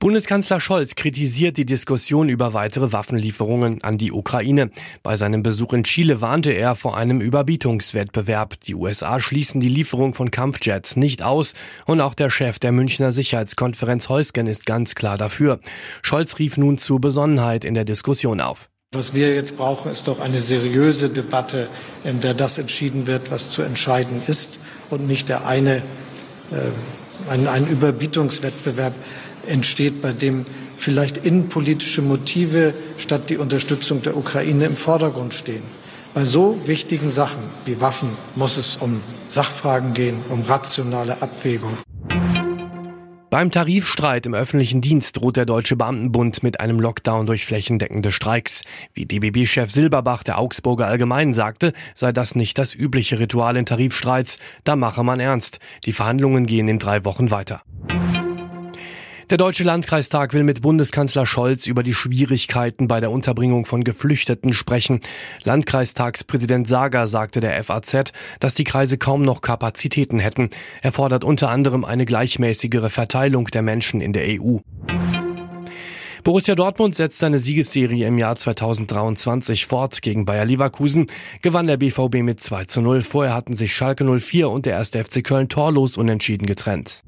Bundeskanzler Scholz kritisiert die Diskussion über weitere Waffenlieferungen an die Ukraine. Bei seinem Besuch in Chile warnte er vor einem Überbietungswettbewerb. Die USA schließen die Lieferung von Kampfjets nicht aus und auch der Chef der Münchner Sicherheitskonferenz Heusgen ist ganz klar dafür. Scholz rief nun zu Besonnenheit in der Diskussion auf. Was wir jetzt brauchen, ist doch eine seriöse Debatte, in der das entschieden wird, was zu entscheiden ist und nicht der eine, äh, ein, ein Überbietungswettbewerb entsteht, bei dem vielleicht innenpolitische Motive statt die Unterstützung der Ukraine im Vordergrund stehen. Bei so wichtigen Sachen wie Waffen muss es um Sachfragen gehen, um rationale Abwägung. Beim Tarifstreit im öffentlichen Dienst droht der Deutsche Beamtenbund mit einem Lockdown durch flächendeckende Streiks. Wie DBB-Chef Silberbach der Augsburger Allgemeinen sagte, sei das nicht das übliche Ritual in Tarifstreits. Da mache man ernst. Die Verhandlungen gehen in drei Wochen weiter. Der Deutsche Landkreistag will mit Bundeskanzler Scholz über die Schwierigkeiten bei der Unterbringung von Geflüchteten sprechen. Landkreistagspräsident Sager sagte der FAZ, dass die Kreise kaum noch Kapazitäten hätten. Er fordert unter anderem eine gleichmäßigere Verteilung der Menschen in der EU. Borussia Dortmund setzt seine Siegesserie im Jahr 2023 fort. Gegen Bayer Leverkusen gewann der BVB mit 2 zu 0. Vorher hatten sich Schalke 04 und der 1. FC Köln torlos unentschieden getrennt.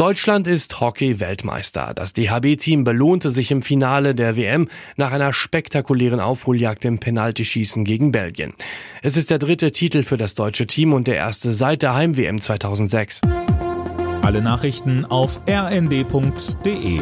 Deutschland ist Hockey-Weltmeister. Das DHB-Team belohnte sich im Finale der WM nach einer spektakulären Aufholjagd im Penaltyschießen gegen Belgien. Es ist der dritte Titel für das deutsche Team und der erste seit der Heim-WM 2006. Alle Nachrichten auf rnd.de